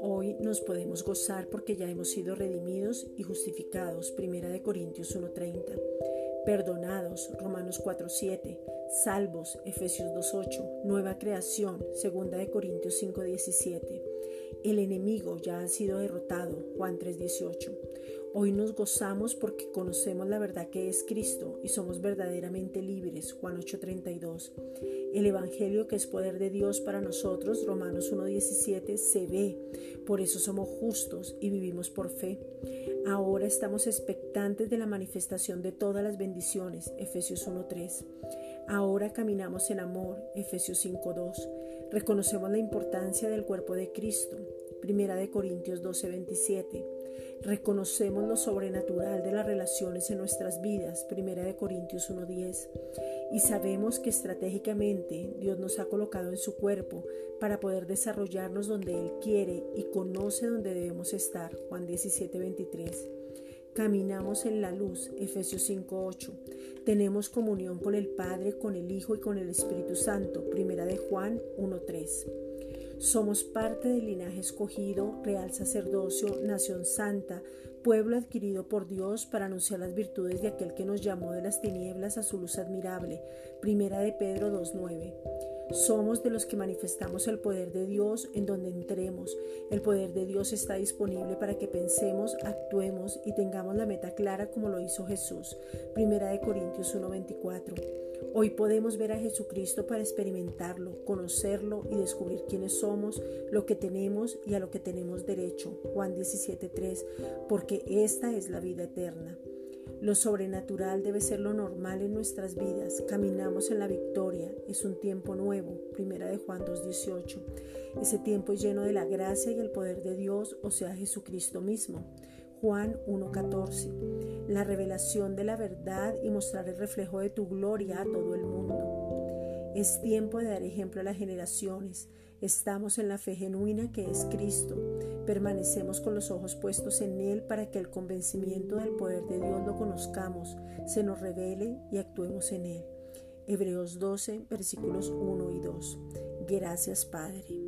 Hoy nos podemos gozar porque ya hemos sido redimidos y justificados. Primera de Corintios 1:30 perdonados, Romanos 4:7, salvos, Efesios 2:8, nueva creación, Segunda de Corintios 5:17. El enemigo ya ha sido derrotado, Juan 3:18. Hoy nos gozamos porque conocemos la verdad que es Cristo y somos verdaderamente libres, Juan 8:32. El Evangelio que es poder de Dios para nosotros, Romanos 1:17, se ve, por eso somos justos y vivimos por fe. Ahora estamos expectantes de la manifestación de todas las bendiciones, Efesios 1.3. Ahora caminamos en amor, Efesios 5.2. Reconocemos la importancia del cuerpo de Cristo, Primera de Corintios 12.27. Reconocemos lo sobrenatural de las relaciones en nuestras vidas, Primera de Corintios 1.10 y sabemos que estratégicamente Dios nos ha colocado en su cuerpo para poder desarrollarnos donde Él quiere y conoce donde debemos estar. Juan 17, 23. Caminamos en la luz, Efesios 5:8. Tenemos comunión con el Padre, con el Hijo y con el Espíritu Santo, Primera de Juan 1:3. Somos parte del linaje escogido, real sacerdocio, nación santa, pueblo adquirido por Dios para anunciar las virtudes de aquel que nos llamó de las tinieblas a su luz admirable. Primera de Pedro 2.9. Somos de los que manifestamos el poder de Dios en donde entremos. El poder de Dios está disponible para que pensemos, actuemos y tengamos la meta clara como lo hizo Jesús. Primera de Corintios 1.24. Hoy podemos ver a Jesucristo para experimentarlo, conocerlo y descubrir quiénes somos, lo que tenemos y a lo que tenemos derecho. Juan 17.3, porque esta es la vida eterna. Lo sobrenatural debe ser lo normal en nuestras vidas. Caminamos en la victoria. Es un tiempo nuevo. Primera de Juan 2.18. Ese tiempo es lleno de la gracia y el poder de Dios, o sea, Jesucristo mismo. Juan 1.14, la revelación de la verdad y mostrar el reflejo de tu gloria a todo el mundo. Es tiempo de dar ejemplo a las generaciones. Estamos en la fe genuina que es Cristo. Permanecemos con los ojos puestos en Él para que el convencimiento del poder de Dios lo conozcamos, se nos revele y actuemos en Él. Hebreos 12, versículos 1 y 2. Gracias Padre.